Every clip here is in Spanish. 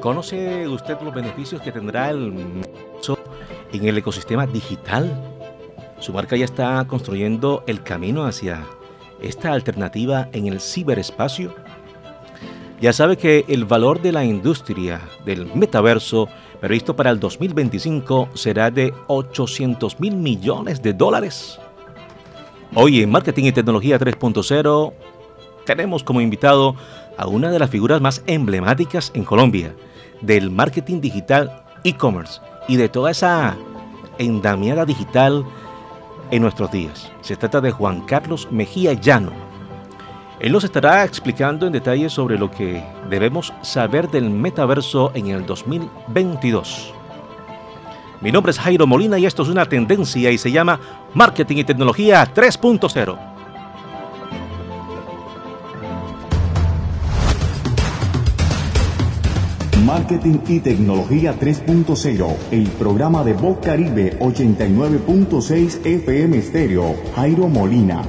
¿Conoce usted los beneficios que tendrá el en el ecosistema digital? Su marca ya está construyendo el camino hacia esta alternativa en el ciberespacio. Ya sabe que el valor de la industria del metaverso previsto para el 2025 será de 800 mil millones de dólares. Hoy en Marketing y Tecnología 3.0 tenemos como invitado a una de las figuras más emblemáticas en Colombia del marketing digital e-commerce y de toda esa endamiada digital en nuestros días. Se trata de Juan Carlos Mejía Llano. Él nos estará explicando en detalle sobre lo que debemos saber del metaverso en el 2022. Mi nombre es Jairo Molina y esto es una tendencia y se llama Marketing y Tecnología 3.0. Marketing y Tecnología 3.0, el programa de Voz Caribe 89.6 FM Estéreo, Jairo Molina.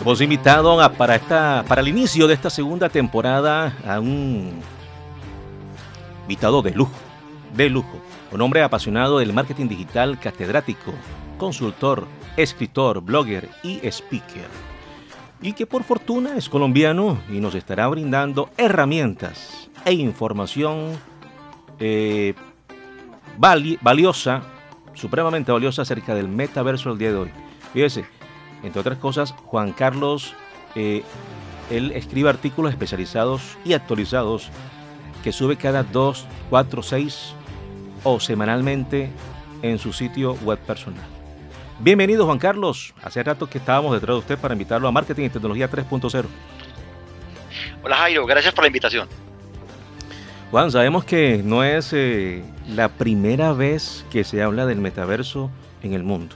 Hemos invitado para, esta, para el inicio de esta segunda temporada a un invitado de lujo, de lujo, un hombre apasionado del marketing digital catedrático, consultor, escritor, blogger y speaker. Y que por fortuna es colombiano y nos estará brindando herramientas e información eh, valiosa, supremamente valiosa acerca del metaverso el día de hoy. Fíjese, entre otras cosas, Juan Carlos, eh, él escribe artículos especializados y actualizados que sube cada dos, cuatro, seis o semanalmente en su sitio web personal. Bienvenido Juan Carlos, hace rato que estábamos detrás de usted para invitarlo a Marketing y Tecnología 3.0. Hola Jairo, gracias por la invitación. Juan, sabemos que no es eh, la primera vez que se habla del metaverso en el mundo.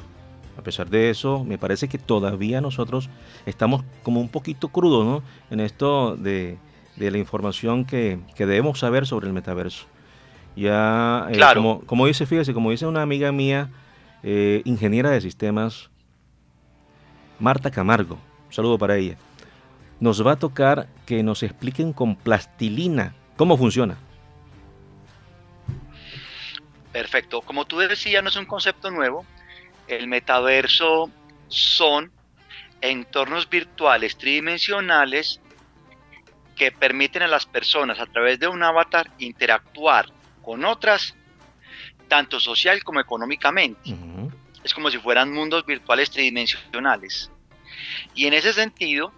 A pesar de eso, me parece que todavía nosotros estamos como un poquito crudos ¿no? en esto de, la información que, debemos saber sobre el metaverso. Ya, eh, como, como, dice, fíjese, como dice una amiga mía, eh, ingeniera de sistemas, Marta Camargo, saludo para ella, nos va a tocar que nos expliquen con plastilina cómo funciona. Perfecto. Como tú decías, no es un concepto nuevo el metaverso son entornos virtuales tridimensionales que permiten a las personas a través de un avatar interactuar con otras, tanto social como económicamente. Es como si fueran mundos virtuales tridimensionales. Y en ese sentido,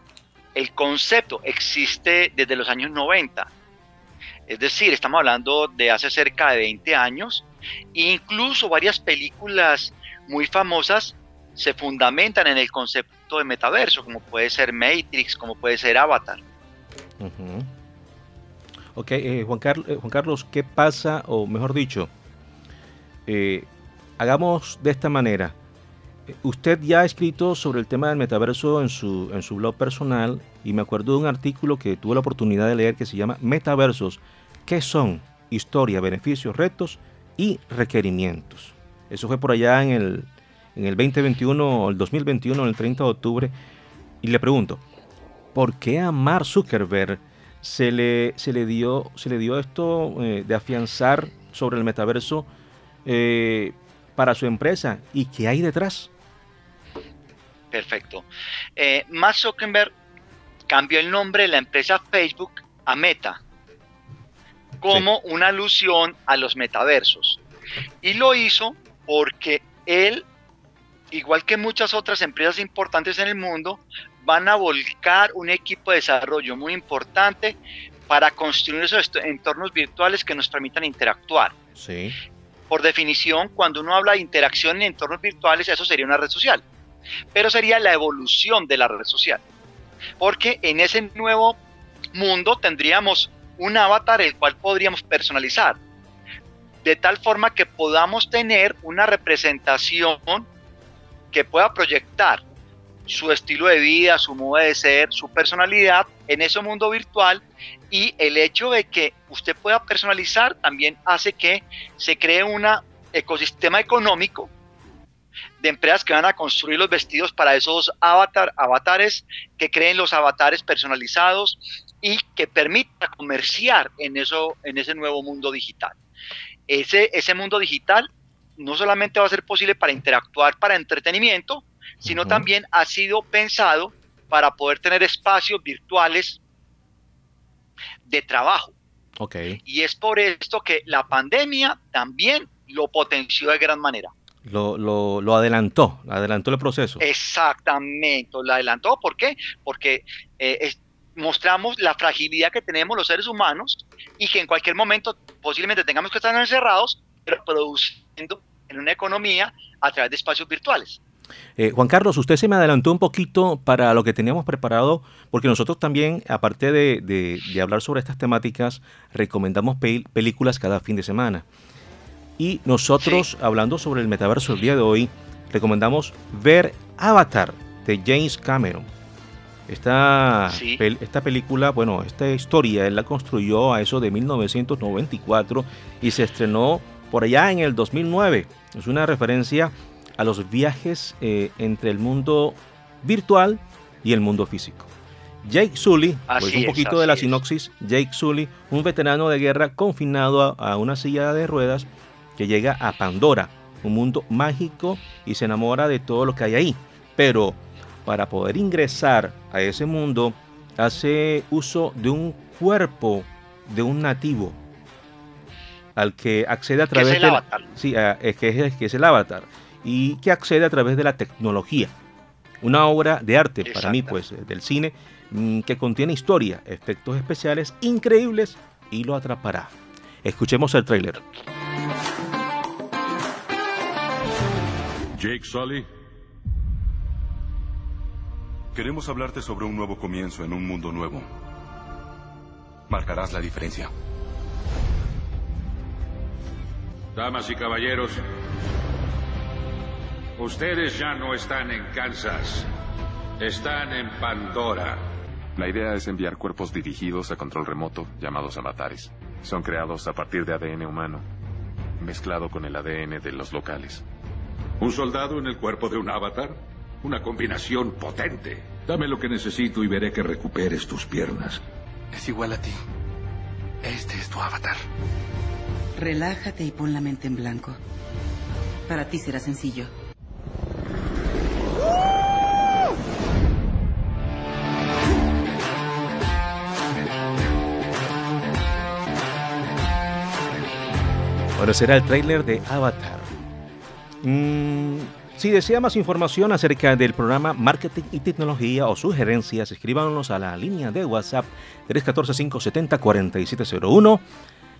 el concepto existe desde los años 90. Es decir, estamos hablando de hace cerca de 20 años. E incluso varias películas muy famosas se fundamentan en el concepto de metaverso, como puede ser Matrix, como puede ser Avatar. Ok, eh, Juan, eh, Juan, Carlos, ¿qué pasa, o mejor dicho, eh, hagamos de esta manera? Usted ya ha escrito sobre el tema del metaverso en su, en su blog personal y me acuerdo de un artículo que tuve la oportunidad de leer que se llama Metaversos. ¿Qué son? Historia, beneficios, retos y requerimientos. Eso fue por allá en el, en el 2021 o el 2021, el 30 de octubre. Y le pregunto, ¿por qué a Mark Zuckerberg se le, se le, dio, se le dio esto eh, de afianzar sobre el metaverso eh, para su empresa? ¿Y qué hay detrás? Perfecto. Eh, Mark Zuckerberg cambió el nombre de la empresa Facebook a Meta como una alusión a los metaversos. Y lo hizo porque él, igual que muchas otras empresas importantes en el mundo, van a volcar un equipo de desarrollo muy importante para construir esos entornos virtuales que nos permitan interactuar. Sí. Por definición, cuando uno habla de interacción en entornos virtuales, eso sería una red social. Pero sería la evolución de la red social. Porque en ese nuevo mundo tendríamos un avatar el cual podríamos personalizar de tal forma que podamos tener una representación que pueda proyectar su estilo de vida, su modo de ser, su personalidad en ese mundo virtual y el hecho de que usted pueda personalizar también hace que se cree un ecosistema económico de empresas que van a construir los vestidos para esos avatar, avatares, que creen los avatares personalizados y que permita comerciar en, eso, en ese nuevo mundo digital. Ese, ese mundo digital no solamente va a ser posible para interactuar para entretenimiento, sino también ha sido pensado para poder tener espacios virtuales de trabajo. Okay. Y es por esto que la pandemia también lo potenció de gran manera. Lo, lo, lo, adelantó, adelantó el proceso. Exactamente, lo adelantó. ¿Por qué? Porque eh, mostramos la fragilidad que tenemos los seres humanos y que en cualquier momento posiblemente tengamos que estar encerrados, pero produciendo en una economía a través de espacios virtuales. Eh, Juan Carlos, usted se me adelantó un poquito para lo que teníamos preparado, porque nosotros también, aparte de, de, hablar sobre estas temáticas, recomendamos películas cada fin de semana. Y nosotros, hablando sobre el metaverso el día de hoy, recomendamos ver Avatar de James Cameron. Esta, esta película, bueno, esta historia él la construyó a eso de 1994 y se estrenó por allá en el 2009. Es una referencia a los viajes eh, entre el mundo virtual y el mundo físico. Jake Sully, pues un poquito de la sinopsis, Jake Sully, un veterano de guerra confinado a, una silla de ruedas que llega a Pandora, un mundo mágico y se enamora de todo lo que hay ahí. Pero para poder ingresar a ese mundo hace uso de un cuerpo de un nativo al que accede a través del avatar. Sí, es que es, que es el avatar y que accede a través de la tecnología. Una obra de arte para mí, pues, eh, del cine, mm, que contiene historia, efectos especiales increíbles y lo atrapará. Escuchemos el tráiler. Jake Sully. Queremos hablarte sobre un nuevo comienzo en un mundo nuevo. Marcarás la diferencia. Damas y caballeros, Ustedes ya no están en Kansas. Están en Pandora. La idea es enviar cuerpos dirigidos a control remoto, llamados avatares. Son creados a partir de ADN humano, mezclado con el ADN de los locales. ¿Un soldado en el cuerpo de un avatar? Una combinación potente. Dame lo que necesito y veré que recuperes tus piernas. Es igual a ti. Este es tu avatar. Relájate y pon la mente en blanco. Para ti será sencillo. Bueno, será el tráiler de Avatar. Mm, si desea más información acerca del programa Marketing y Tecnología o sugerencias, escríbanos a la línea de WhatsApp 314-570-4701.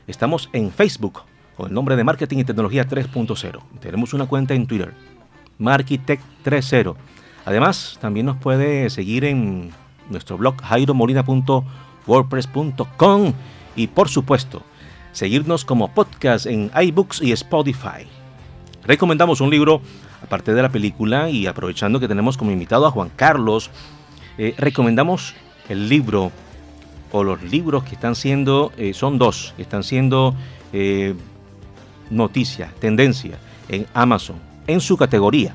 Estamos en Facebook con el nombre de Marketing y Tecnología 3.0. Tenemos una cuenta en Twitter, Markitech 3.0. Además, también nos puede seguir en nuestro blog jairomolina.wordpress.com y por supuesto, seguirnos como podcast en iBooks y Spotify. Recomendamos un libro, aparte de la película, y aprovechando que tenemos como invitado a Juan Carlos, eh, recomendamos el libro o los libros que están siendo, eh, son dos, están siendo eh, noticia, tendencia en Amazon, en su categoría.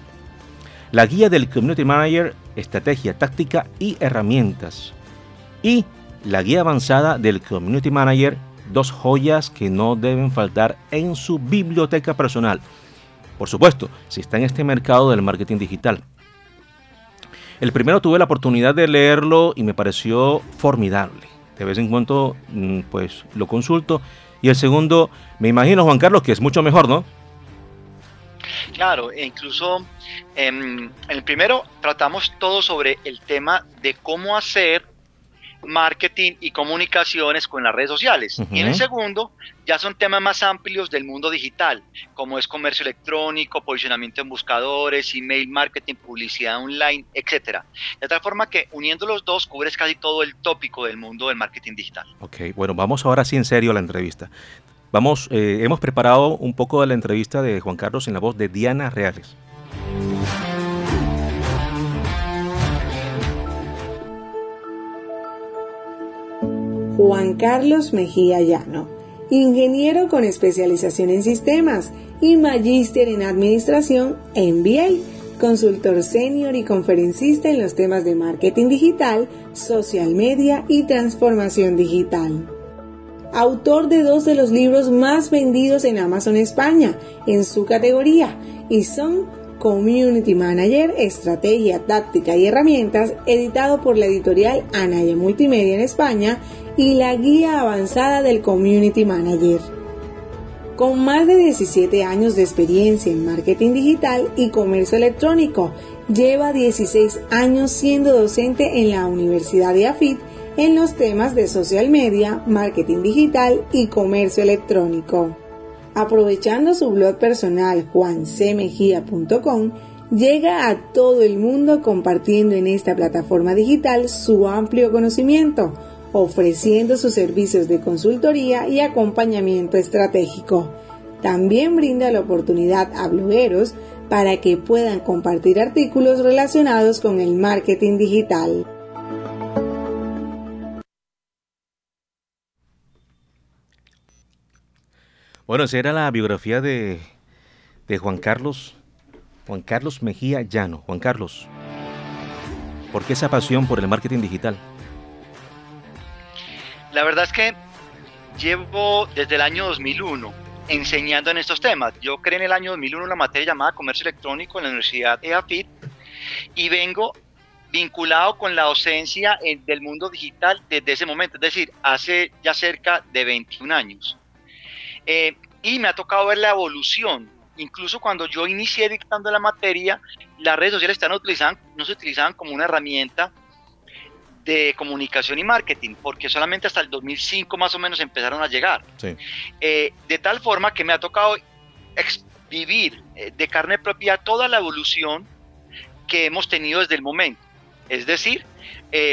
La guía del Community Manager, estrategia, táctica y herramientas. Y la guía avanzada del Community Manager dos joyas que no deben faltar en su biblioteca personal. Por supuesto, si está en este mercado del marketing digital. El primero tuve la oportunidad de leerlo y me pareció formidable. De vez en cuando, mm, pues lo consulto. Y el segundo, me imagino, Juan Carlos, que es mucho mejor, ¿no? Claro, e incluso em, en el primero tratamos todo sobre el tema de cómo hacer marketing y comunicaciones con las redes sociales. Y en el segundo, ya son temas más amplios del mundo digital, como es comercio electrónico, posicionamiento en buscadores, email marketing, publicidad online, etcétera. De tal forma que uniendo los dos cubres casi todo el tópico del mundo del marketing digital. Ok, bueno, vamos ahora sí en serio a la entrevista. Vamos, eh, hemos preparado un poco de la entrevista de Juan Carlos en la voz de Diana Reales. Juan Carlos Mejía Llano, ingeniero con especialización en sistemas y magíster en administración MBA, consultor senior y conferencista en los temas de marketing digital, social media y transformación digital. Autor de dos de los libros más vendidos en Amazon España en su categoría y son Community Manager, Estrategia, Táctica y Herramientas, editado por la editorial Anaya Multimedia en España, y la Guía Avanzada del Community Manager. Con más de 17 años de experiencia en marketing digital y comercio electrónico, lleva 16 años siendo docente en la Universidad de AFIT en los temas de social media, marketing digital y comercio electrónico. Aprovechando su blog personal juancmejía.com, llega a todo el mundo compartiendo en esta plataforma digital su amplio conocimiento, ofreciendo sus servicios de consultoría y acompañamiento estratégico. También brinda la oportunidad a blogueros para que puedan compartir artículos relacionados con el marketing digital. Bueno, esa era la biografía de, de Juan Carlos, Juan Carlos Mejía Llano. Juan Carlos, ¿por qué esa pasión por el marketing digital? La verdad es que llevo desde el año 2001 enseñando en estos temas. Yo creé en el año 2001 una materia llamada Comercio Electrónico en la Universidad EAFIT y vengo vinculado con la docencia del mundo digital desde ese momento, es decir, hace ya cerca de 21 años. Eh, y me ha tocado ver la evolución. Incluso cuando yo inicié dictando la materia, las redes sociales están utilizaban, no se utilizaban como una herramienta de comunicación y marketing, porque solamente hasta el 2005 más o menos empezaron a llegar. Eh, de tal forma que me ha tocado vivir eh, de carne propia toda la evolución que hemos tenido desde el momento. Es decir,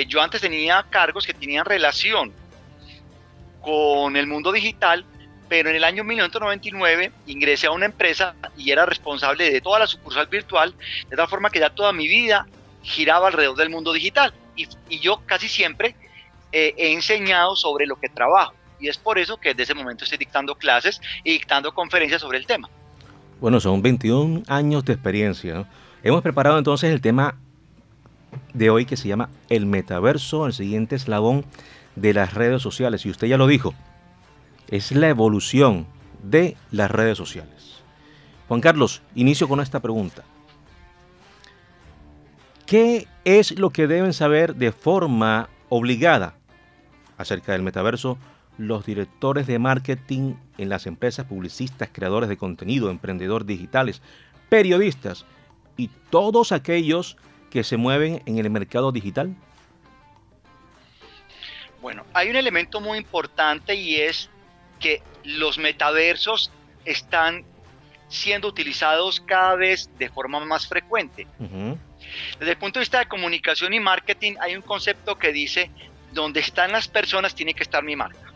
yo antes tenía cargos que tenían relación con el mundo digital, pero en el año 1999 ingresé a una empresa y era responsable de toda la sucursal virtual, de tal forma que ya toda mi vida giraba alrededor del mundo digital. Y, yo casi siempre eh, he enseñado sobre lo que trabajo. Y es por eso que desde ese momento estoy dictando clases y dictando conferencias sobre el tema. Bueno, son 21 años de experiencia. Hemos preparado entonces el tema de hoy que se llama el metaverso, el siguiente eslabón de las redes sociales. Y usted ya lo dijo, es la evolución de las redes sociales. Juan Carlos, inicio con esta pregunta. ¿Qué es lo que deben saber de forma obligada acerca del metaverso los directores de marketing en las empresas, publicistas, creadores de contenido, emprendedores digitales, periodistas y todos aquellos que se mueven en el mercado digital? Bueno, hay un elemento muy importante y es que los metaversos están siendo utilizados cada vez de forma más frecuente. Desde el punto de vista de comunicación y marketing hay un concepto que dice, donde están las personas tiene que estar mi marca.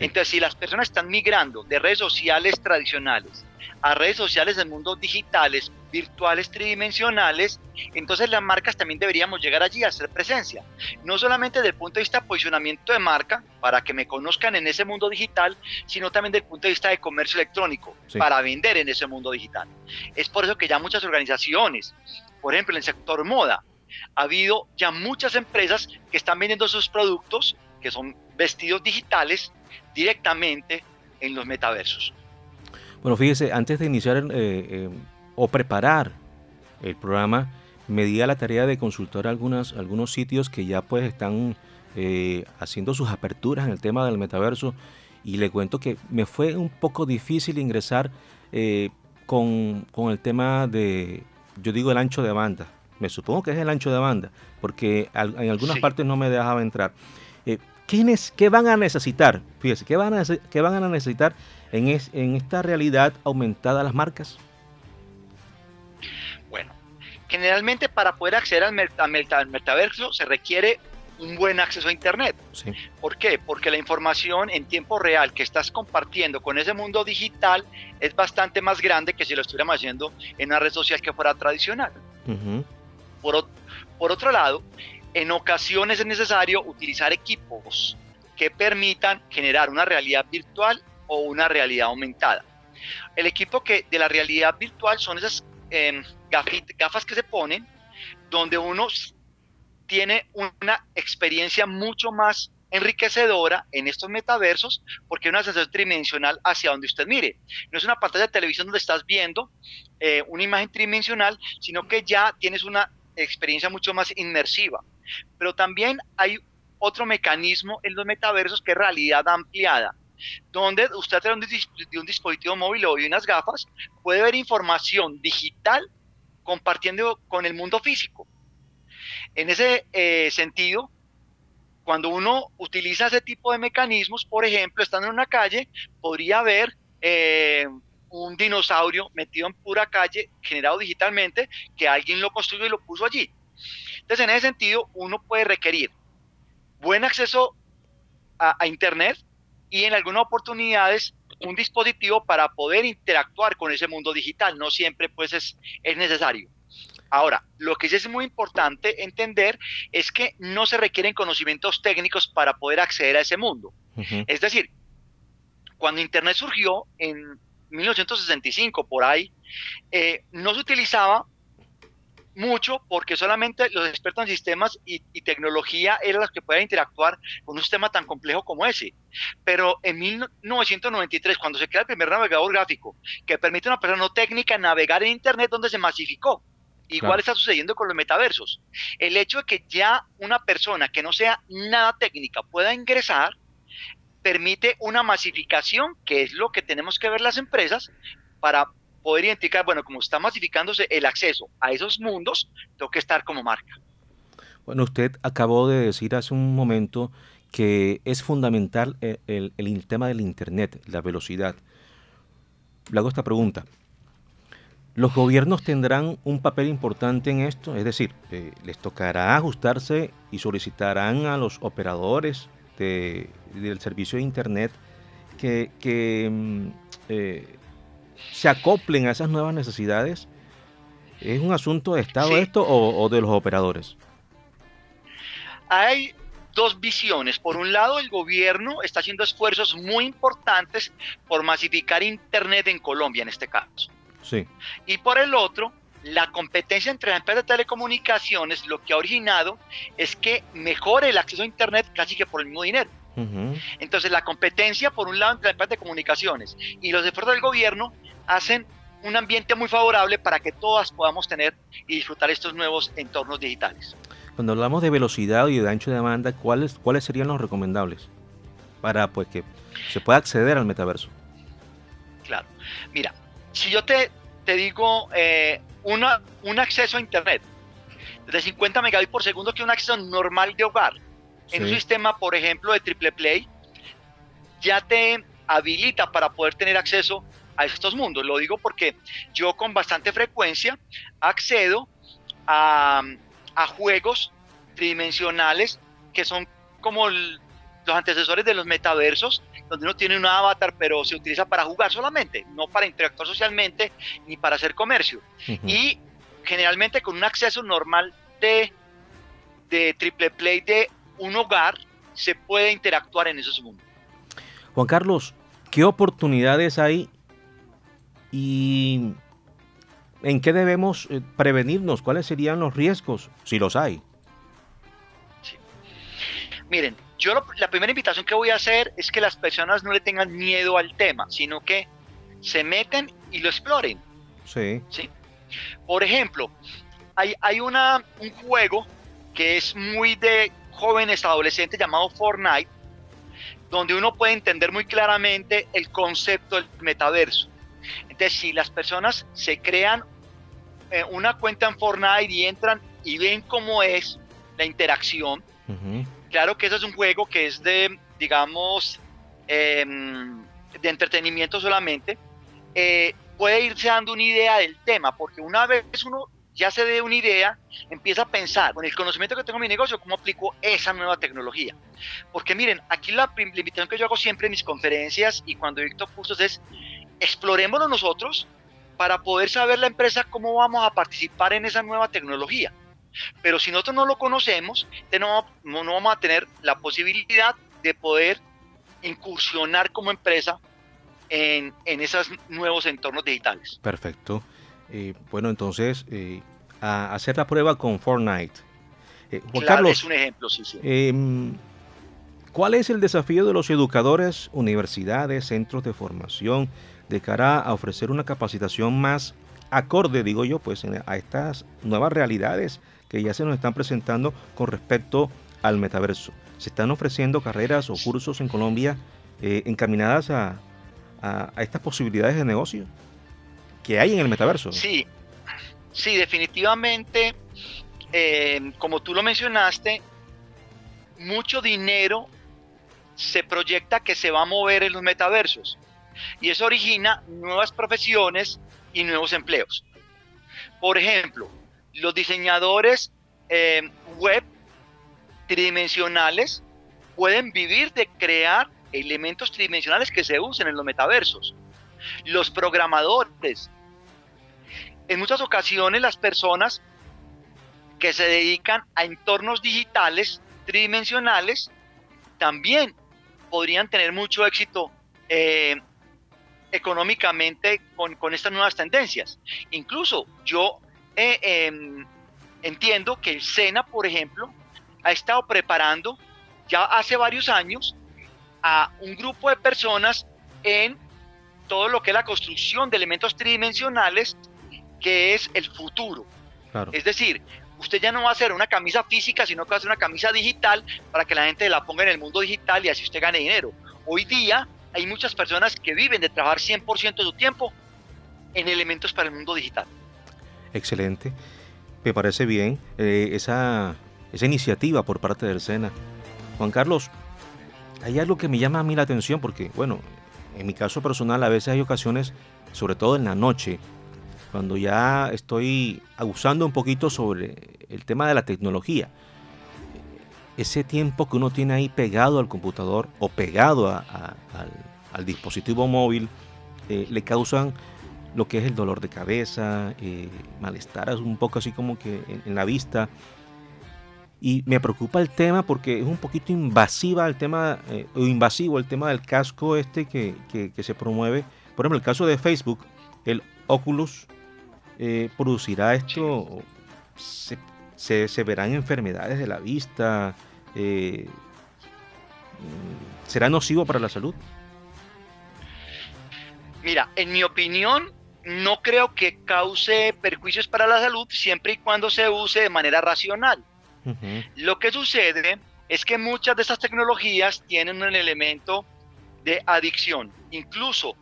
Entonces, si las personas están migrando de redes sociales tradicionales a redes sociales del mundo digitales, virtuales, tridimensionales, entonces las marcas también deberíamos llegar allí a hacer presencia. No solamente desde el punto de vista de posicionamiento de marca, para que me conozcan en ese mundo digital, sino también desde el punto de vista de comercio electrónico, para vender en ese mundo digital. Es por eso que ya muchas organizaciones, por ejemplo en el sector moda, ha habido ya muchas empresas que están vendiendo sus productos, que son vestidos digitales, directamente en los metaversos. Bueno, fíjese, antes de iniciar eh, eh, o preparar el programa, me di a la tarea de consultar algunas, algunos sitios que ya pues están eh, haciendo sus aperturas en el tema del metaverso y le cuento que me fue un poco difícil ingresar con, el tema de, yo digo el ancho de banda, me supongo que es el ancho de banda, porque en algunas partes no me dejaba entrar. ¿Qué, van a necesitar? Fíjese, ¿qué van a, qué van a necesitar en, esta realidad aumentada las marcas? Bueno, generalmente para poder acceder al, metaverso se requiere un buen acceso a Internet. ¿Por qué? Porque la información en tiempo real que estás compartiendo con ese mundo digital es bastante más grande que si lo estuviéramos haciendo en una red social que fuera tradicional. por, por otro lado, en ocasiones es necesario utilizar equipos que permitan generar una realidad virtual o una realidad aumentada. El equipo que de la realidad virtual son esas em, gafas que se ponen donde uno tiene una experiencia mucho más enriquecedora en estos metaversos porque es una sensación tridimensional hacia donde usted mire. No es una pantalla de televisión donde estás viendo eh, una imagen tridimensional, sino que ya tienes una experiencia mucho más inmersiva. Pero también hay otro mecanismo en los metaversos que es realidad ampliada, donde usted a través de un dispositivo móvil o de unas gafas puede ver información digital compartiendo con el mundo físico. En ese eh, sentido, cuando uno utiliza ese tipo de mecanismos, por ejemplo, estando en una calle, podría ver eh, un dinosaurio metido en pura calle, generado digitalmente, que alguien lo construyó y lo puso allí. Entonces, en ese sentido, uno puede requerir buen acceso a, Internet y en algunas oportunidades un dispositivo para poder interactuar con ese mundo digital. No siempre pues es, es necesario. Ahora, lo que es muy importante entender es que no se requieren conocimientos técnicos para poder acceder a ese mundo. Es decir, cuando Internet surgió en 1965, por ahí, eh, no se utilizaba mucho porque solamente los expertos en sistemas y, tecnología eran los que podían interactuar con un sistema tan complejo como ese. Pero en 1993, cuando se crea el primer navegador gráfico que permite a una persona no técnica navegar en Internet, donde se masificó. Igual está sucediendo con los metaversos. El hecho de que ya una persona que no sea nada técnica pueda ingresar permite una masificación, que es lo que tenemos que ver las empresas para poder identificar, bueno, como está masificándose el acceso a esos mundos, tengo que estar como marca. Bueno, usted acabó de decir hace un momento que es fundamental el, el tema del Internet, la velocidad. Le hago esta pregunta. ¿Los gobiernos tendrán un papel importante en esto? Es decir, eh, ¿les tocará ajustarse y solicitarán a los operadores del servicio de Internet que, mm, eh, se acoplen a esas nuevas necesidades? ¿Es un asunto de Estado esto o, o de los operadores? Hay dos visiones. Por un lado, el gobierno está haciendo esfuerzos muy importantes por masificar Internet en Colombia, en este caso. Y por el otro, la competencia entre las empresas de telecomunicaciones lo que ha originado es que mejore el acceso a Internet casi que por el mismo dinero. Entonces la competencia por un lado entre las empresas de comunicaciones y los esfuerzos del gobierno hacen un ambiente muy favorable para que todas podamos tener y disfrutar estos nuevos entornos digitales. Cuando hablamos de velocidad y de ancho de demanda, ¿cuáles, cuáles serían los recomendables para pues que se pueda acceder al metaverso? Claro. Mira, si yo te, te digo eh, una, un acceso a Internet de 50 megabits por segundo, que es un acceso normal de hogar, en un sistema, por ejemplo, de triple play, ya te habilita para poder tener acceso a estos mundos. Lo digo porque yo con bastante frecuencia accedo a, a juegos tridimensionales que son como los antecesores de los metaversos, donde uno tiene un avatar, pero se utiliza para jugar solamente, no para interactuar socialmente ni para hacer comercio. Y generalmente con un acceso normal de, de triple play de un hogar, se puede interactuar en esos mundos. Juan Carlos, ¿qué oportunidades hay y en qué debemos eh, prevenirnos? ¿Cuáles serían los riesgos, si los hay? Miren, yo la primera invitación que voy a hacer es que las personas no le tengan miedo al tema, sino que se meten y lo exploren. Sí. ¿sí? Por ejemplo, hay, hay una, un juego que es muy de jóvenes adolescentes llamado Fortnite, donde uno puede entender muy claramente el concepto del metaverso. Entonces, si las personas se crean eh, una cuenta en Fortnite y entran y ven cómo es la interacción, Claro que eso es un juego que es de, digamos, em, de entretenimiento solamente. Eh, puede irse dando una idea del tema, porque una vez uno ya se dé una idea, empieza a pensar, con el conocimiento que tengo en mi negocio, cómo aplico esa nueva tecnología. Porque miren, aquí la, invitación que yo hago siempre en mis conferencias y cuando dicto cursos es, explorémoslo nosotros para poder saber la empresa cómo vamos a participar en esa nueva tecnología. Pero si nosotros no lo conocemos, no, no vamos a tener la posibilidad de poder incursionar como empresa en, en esos nuevos entornos digitales. Perfecto. Eh, bueno, entonces, eh, a hacer la prueba con Fortnite. Eh, Juan Carlos, es un ejemplo, sí, sí. Em, ¿Cuál es el desafío de los educadores, universidades, centros de formación de cara a ofrecer una capacitación más acorde, digo yo, pues a estas nuevas realidades que ya se nos están presentando con respecto al metaverso? ¿Se están ofreciendo carreras o cursos en Colombia encaminadas a, a, estas posibilidades de negocio que hay en el metaverso. Sí, sí, definitivamente, eh, como tú lo mencionaste, mucho dinero se proyecta que se va a mover en los metaversos y eso origina nuevas profesiones y nuevos empleos. Por ejemplo, los diseñadores eh, web tridimensionales pueden vivir de crear elementos tridimensionales que se usen en los metaversos. Los programadores. En muchas ocasiones las personas que se dedican a entornos digitales tridimensionales también podrían tener mucho éxito eh, económicamente con, estas nuevas tendencias. Incluso yo eh, em, entiendo que el SENA, por ejemplo, ha estado preparando ya hace varios años a un grupo de personas en todo lo que es la construcción de elementos tridimensionales, que es el futuro. Es decir, usted ya no va a hacer una camisa física, sino que va a hacer una camisa digital para que la gente la ponga en el mundo digital y así usted gane dinero. Hoy día hay muchas personas que viven de trabajar 100% de su tiempo en elementos para el mundo digital. Excelente. Me parece bien eh, esa, esa iniciativa por parte del SENA. Juan Carlos, hay algo que me llama a mí la atención porque, bueno, en mi caso personal a veces hay ocasiones, sobre todo en la noche, cuando ya estoy abusando un poquito sobre el tema de la tecnología. Ese tiempo que uno tiene ahí pegado al computador o pegado al, dispositivo móvil eh, le causan lo que es el dolor de cabeza, eh, malestar, un poco así como que en la vista. Y me preocupa el tema porque es un poquito invasiva el tema, eh, o invasivo el tema del casco este que, se promueve. Por ejemplo, el caso de Facebook, el Oculus eh, producirá esto, se, se, verán enfermedades de la vista, eh, será nocivo para la salud. Mira, en mi opinión, no creo que cause perjuicios para la salud siempre y cuando se use de manera racional. Lo que sucede es que muchas de estas tecnologías tienen un elemento de adicción. Incluso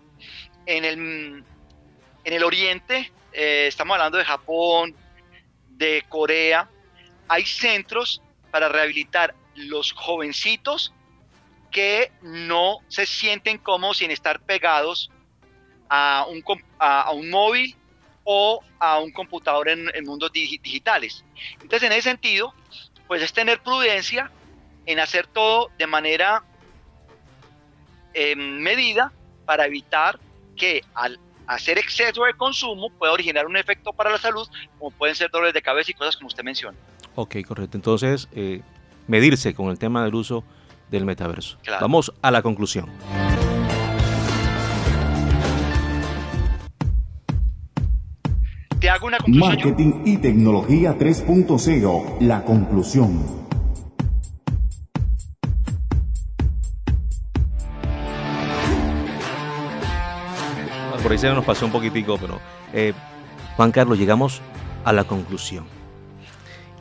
en el, en el Oriente, eh, estamos hablando de Japón, de Corea, hay centros para rehabilitar los jovencitos que no se sienten como sin estar pegados a un, móvil o a un computador en, en mundos digitales. Entonces, en ese sentido, pues es tener prudencia en hacer todo de manera em, medida para evitar que al hacer exceso de consumo pueda originar un efecto para la salud, como pueden ser dolores de cabeza y cosas como usted menciona. Ok, correcto. Entonces, eh, medirse con el tema del uso del metaverso. Vamos a la conclusión. Te hago una conclusión. Marketing y tecnología 3.0, la conclusión. Por ahí se nos pasó un poquitico, pero eh, Juan Carlos, llegamos a la conclusión.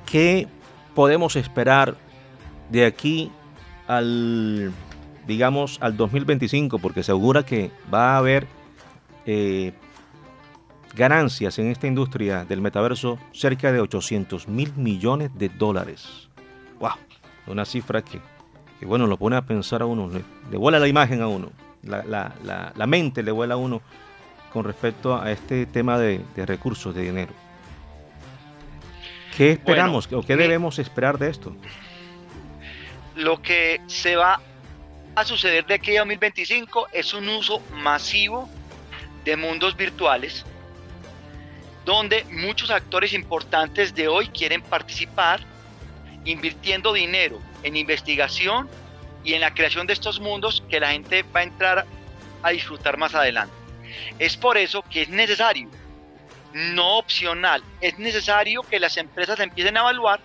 ¿Qué podemos esperar de aquí al, digamos, al 2025? Porque se augura que va a haber eh, ganancias en esta industria del metaverso cerca de 800 mil millones de dólares. ¡Wow! Una cifra que, bueno, lo pone a pensar a uno, le, vuela la imagen a uno, la, mente le vuela a uno con respecto a este tema de, recursos, de dinero. ¿Qué esperamos o qué debemos esperar de esto? Lo que se va a suceder de aquí a 2025 es un uso masivo de mundos virtuales donde muchos actores importantes de hoy quieren participar invirtiendo dinero en investigación y en la creación de estos mundos que la gente va a entrar a disfrutar más adelante. Es por eso que es necesario, no opcional, es necesario que las empresas empiecen a evaluar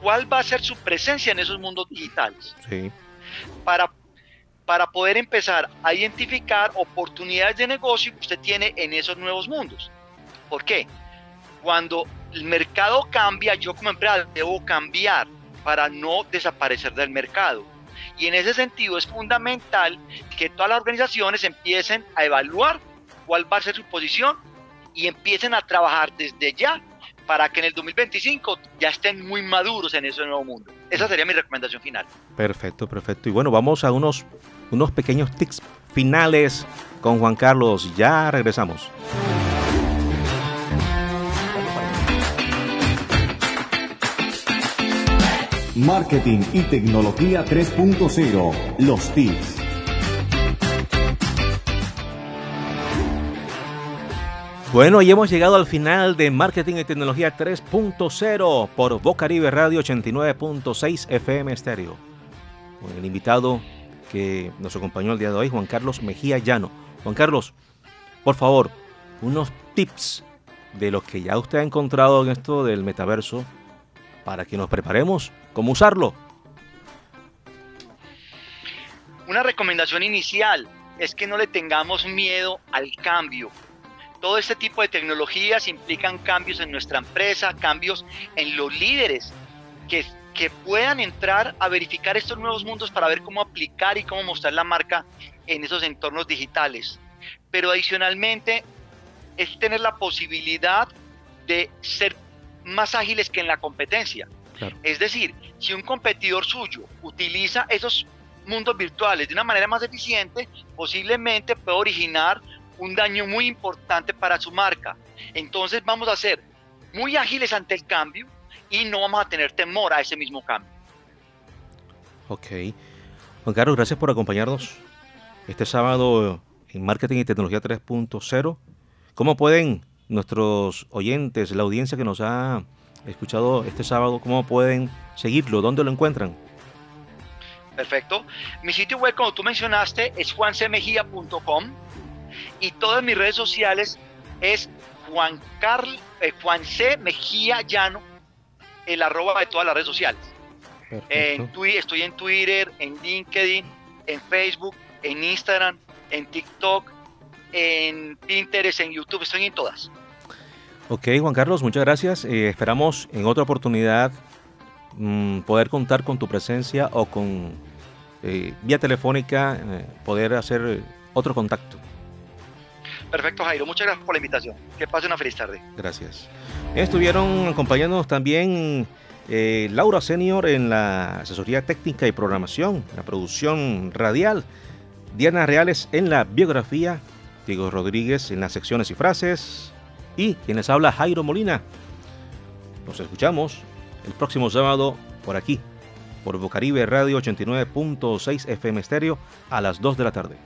cuál va a ser su presencia en esos mundos digitales. Sí. Para, para poder empezar a identificar oportunidades de negocio que usted tiene en esos nuevos mundos. ¿Por qué? Cuando el mercado cambia, yo como empresa debo cambiar para no desaparecer del mercado. Y en ese sentido es fundamental que todas las organizaciones empiecen a evaluar cuál va a ser su posición y empiecen a trabajar desde ya para que en el 2025 ya estén muy maduros en ese nuevo mundo. Esa sería mi recomendación final. Perfecto, perfecto. Y bueno, vamos a unos, unos pequeños tips finales con Juan Carlos. Ya regresamos. Marketing y tecnología 3.0. Los tips. Bueno, y hemos llegado al final de Marketing y Tecnología 3.0 por Bocaribe Radio 89.6 FM Estéreo. Con el invitado que nos acompañó el día de hoy, Juan Carlos Mejía Llano. Juan Carlos, por favor, unos tips de los que ya usted ha encontrado en esto del metaverso para que nos preparemos cómo usarlo. Una recomendación inicial es que no le tengamos miedo al cambio. Todo este tipo de tecnologías implican cambios en nuestra empresa, cambios en los líderes que, que puedan entrar a verificar estos nuevos mundos para ver cómo aplicar y cómo mostrar la marca en esos entornos digitales. Pero adicionalmente es tener la posibilidad de ser más ágiles que en la competencia. Es decir, si un competidor suyo utiliza esos mundos virtuales de una manera más eficiente, posiblemente puede originar un daño muy importante para su marca. Entonces vamos a ser muy ágiles ante el cambio y no vamos a tener temor a ese mismo cambio. Ok. Juan Carlos, gracias por acompañarnos este sábado en Marketing y Tecnología 3.0. ¿Cómo pueden nuestros oyentes, la audiencia que nos ha escuchado este sábado, cómo pueden seguirlo? ¿Dónde lo encuentran? Perfecto. Mi sitio web, como tú mencionaste, es juancemejía.com y todas mis redes sociales es Juan, Carl, eh, Juan C. Mejía Llano, el arroba de todas las redes sociales. En estoy en Twitter, en LinkedIn, en Facebook, en Instagram, en TikTok, en Pinterest, en YouTube, estoy en todas. Ok, Juan Carlos, muchas gracias. Eh, esperamos en otra oportunidad mm, poder contar con tu presencia o con eh, vía telefónica eh, poder hacer otro contacto. Perfecto, Jairo. Muchas gracias por la invitación. Que pase una feliz tarde. Gracias. Estuvieron acompañándonos también Laura Senior en la asesoría técnica y programación, la producción radial, Diana Reales en la biografía, Diego Rodríguez en las secciones y frases y quienes habla Jairo Molina. Nos escuchamos el próximo sábado por aquí, por Bocaribe Radio 89.6 FM Estéreo a las 2 de la tarde.